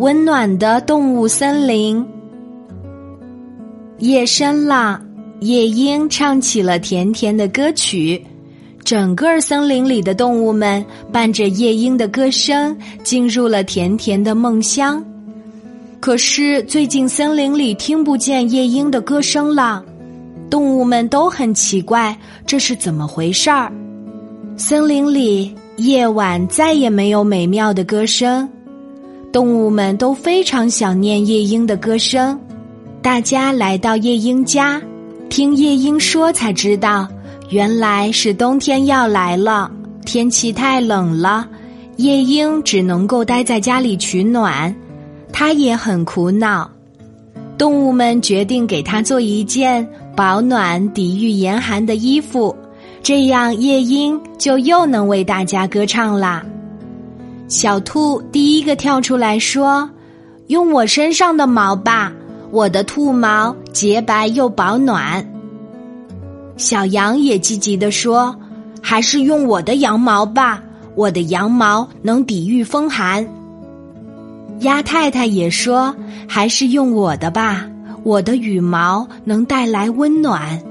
温暖的动物森林。夜深了，夜莺唱起了甜甜的歌曲，整个森林里的动物们伴着夜莺的歌声，进入了甜甜的梦乡。可是最近森林里听不见夜莺的歌声了，动物们都很奇怪，这是怎么回事儿？森林里夜晚再也没有美妙的歌声，动物们都非常想念夜莺的歌声。大家来到夜莺家，听夜莺说才知道，原来是冬天要来了，天气太冷了，夜莺只能够待在家里取暖。他也很苦恼，动物们决定给他做一件保暖、抵御严寒的衣服，这样夜莺就又能为大家歌唱啦。小兔第一个跳出来说：“用我身上的毛吧，我的兔毛洁白又保暖。”小羊也积极地说：“还是用我的羊毛吧，我的羊毛能抵御风寒。”鸭太太也说：“还是用我的吧，我的羽毛能带来温暖。”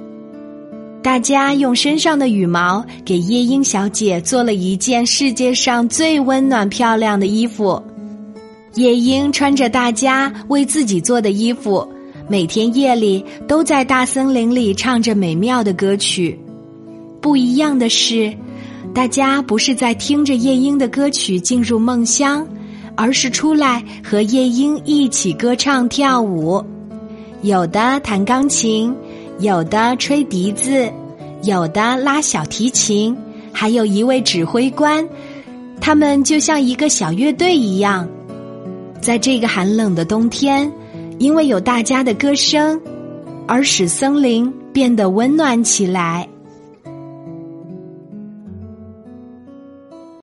大家用身上的羽毛给夜莺小姐做了一件世界上最温暖漂亮的衣服。夜莺穿着大家为自己做的衣服，每天夜里都在大森林里唱着美妙的歌曲。不一样的是，大家不是在听着夜莺的歌曲进入梦乡。而是出来和夜莺一起歌唱跳舞，有的弹钢琴，有的吹笛子，有的拉小提琴，还有一位指挥官，他们就像一个小乐队一样。在这个寒冷的冬天，因为有大家的歌声，而使森林变得温暖起来。